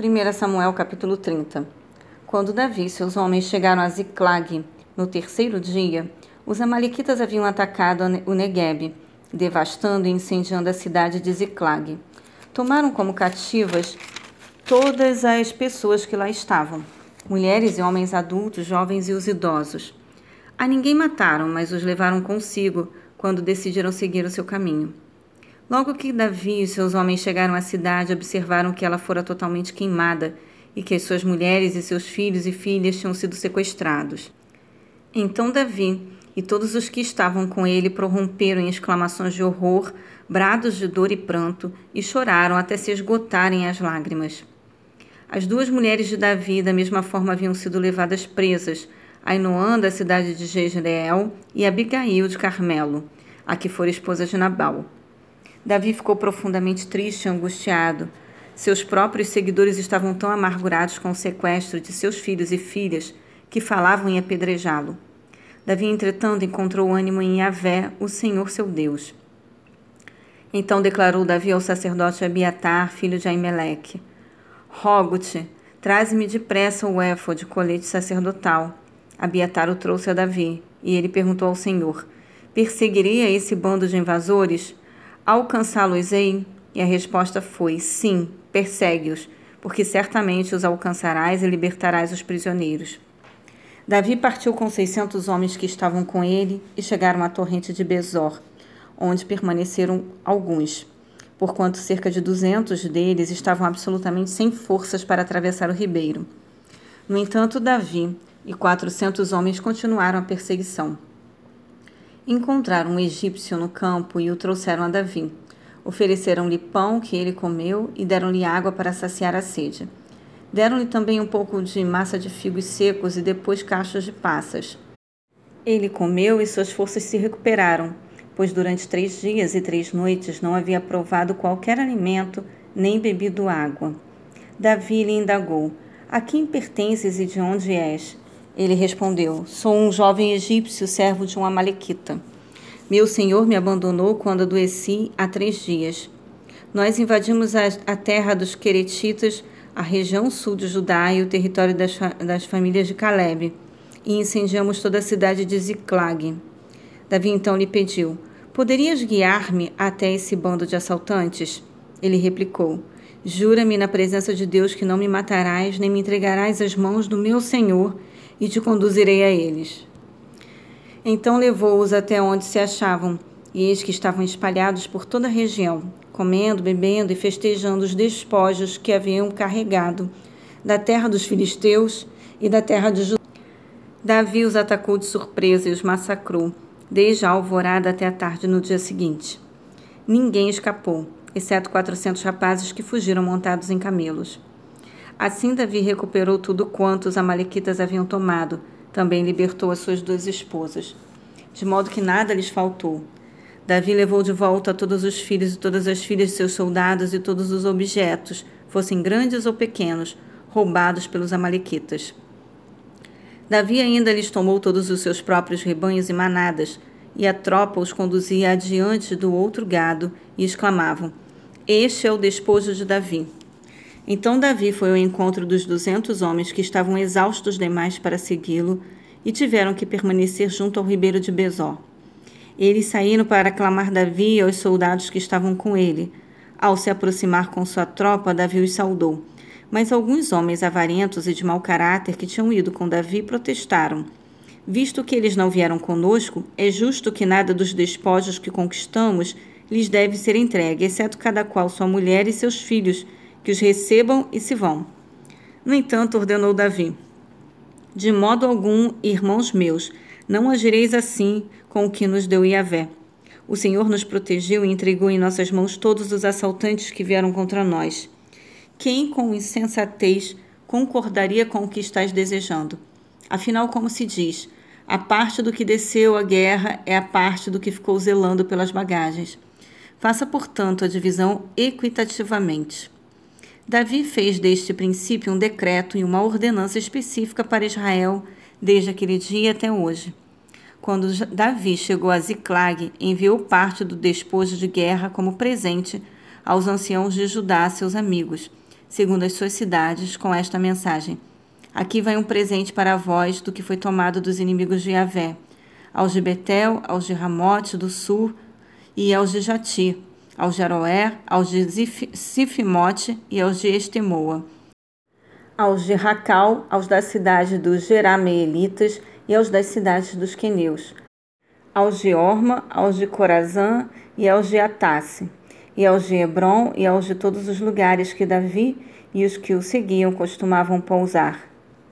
1 Samuel capítulo 30 Quando Davi e seus homens chegaram a Ziclag, no terceiro dia, os amalequitas haviam atacado o Negueb, devastando e incendiando a cidade de Ziclag. Tomaram como cativas todas as pessoas que lá estavam, mulheres e homens adultos, jovens e os idosos. A ninguém mataram, mas os levaram consigo quando decidiram seguir o seu caminho. Logo que Davi e seus homens chegaram à cidade, observaram que ela fora totalmente queimada e que as suas mulheres e seus filhos e filhas tinham sido sequestrados. Então Davi e todos os que estavam com ele prorromperam em exclamações de horror, brados de dor e pranto, e choraram até se esgotarem as lágrimas. As duas mulheres de Davi, da mesma forma, haviam sido levadas presas, Ainoã, da cidade de Jezreel, e Abigail de Carmelo, a que fora esposa de Nabal. Davi ficou profundamente triste e angustiado. Seus próprios seguidores estavam tão amargurados com o sequestro de seus filhos e filhas que falavam em apedrejá-lo. Davi, entretanto, encontrou ânimo em Yahvé, o Senhor seu Deus. Então declarou Davi ao sacerdote Abiatar, filho de Aimeleque: Rogo-te, traze-me depressa o éfode, colete sacerdotal. Abiatar o trouxe a Davi, e ele perguntou ao Senhor: Perseguirei a esse bando de invasores? Alcançá-los-ei? E a resposta foi: Sim, persegue-os, porque certamente os alcançarás e libertarás os prisioneiros. Davi partiu com seiscentos homens que estavam com ele e chegaram à torrente de Bezor, onde permaneceram alguns, porquanto cerca de duzentos deles estavam absolutamente sem forças para atravessar o ribeiro. No entanto, Davi e quatrocentos homens continuaram a perseguição. Encontraram um egípcio no campo e o trouxeram a Davi. Ofereceram-lhe pão que ele comeu e deram-lhe água para saciar a sede. Deram-lhe também um pouco de massa de figos secos e depois cachos de passas. Ele comeu e suas forças se recuperaram, pois durante três dias e três noites não havia provado qualquer alimento nem bebido água. Davi lhe indagou: A quem pertences e de onde és? Ele respondeu: Sou um jovem egípcio, servo de um Amalequita. Meu senhor me abandonou quando adoeci há três dias. Nós invadimos a, a terra dos Queretitas, a região sul de Judá e o território das, das famílias de Caleb, e incendiamos toda a cidade de Ziclag. Davi então lhe pediu: Poderias guiar-me até esse bando de assaltantes? Ele replicou: Jura-me na presença de Deus que não me matarás, nem me entregarás às mãos do meu senhor e te conduzirei a eles. Então levou-os até onde se achavam, e eis que estavam espalhados por toda a região, comendo, bebendo e festejando os despojos que haviam carregado da terra dos filisteus e da terra de Judá. Davi os atacou de surpresa e os massacrou, desde a alvorada até a tarde no dia seguinte. Ninguém escapou, exceto quatrocentos rapazes que fugiram montados em camelos. Assim Davi recuperou tudo quanto os amalequitas haviam tomado, também libertou as suas duas esposas, de modo que nada lhes faltou. Davi levou de volta todos os filhos e todas as filhas de seus soldados e todos os objetos, fossem grandes ou pequenos, roubados pelos amalequitas. Davi ainda lhes tomou todos os seus próprios rebanhos e manadas, e a tropa os conduzia adiante do outro gado, e exclamavam: Este é o despojo de Davi. Então Davi foi ao encontro dos duzentos homens que estavam exaustos demais para segui-lo e tiveram que permanecer junto ao ribeiro de Bezó. Eles saíram para aclamar Davi aos soldados que estavam com ele. Ao se aproximar com sua tropa, Davi os saudou. Mas alguns homens avarentos e de mau caráter que tinham ido com Davi protestaram. Visto que eles não vieram conosco, é justo que nada dos despojos que conquistamos lhes deve ser entregue, exceto cada qual sua mulher e seus filhos, que os recebam e se vão. No entanto, ordenou Davi: De modo algum, irmãos meus, não agireis assim com o que nos deu Iavé. O Senhor nos protegeu e entregou em nossas mãos todos os assaltantes que vieram contra nós. Quem, com insensatez, concordaria com o que estás desejando? Afinal, como se diz, a parte do que desceu à guerra é a parte do que ficou zelando pelas bagagens. Faça, portanto, a divisão equitativamente. Davi fez deste princípio um decreto e uma ordenança específica para Israel desde aquele dia até hoje. Quando Davi chegou a Ziclag, enviou parte do despojo de guerra como presente aos anciãos de Judá, seus amigos, segundo as suas cidades, com esta mensagem: Aqui vai um presente para vós do que foi tomado dos inimigos de Yahvé, aos de Betel, aos de Ramote do sul e aos de Jati, aos de Aroer, aos de Sifimote e aos de Estemoa, aos de Racal, aos da cidade dos Jerameelitas e aos das cidades dos Queneus, aos de Orma, aos de Corazã e aos de Atasse, e aos de Hebron e aos de todos os lugares que Davi e os que o seguiam costumavam pousar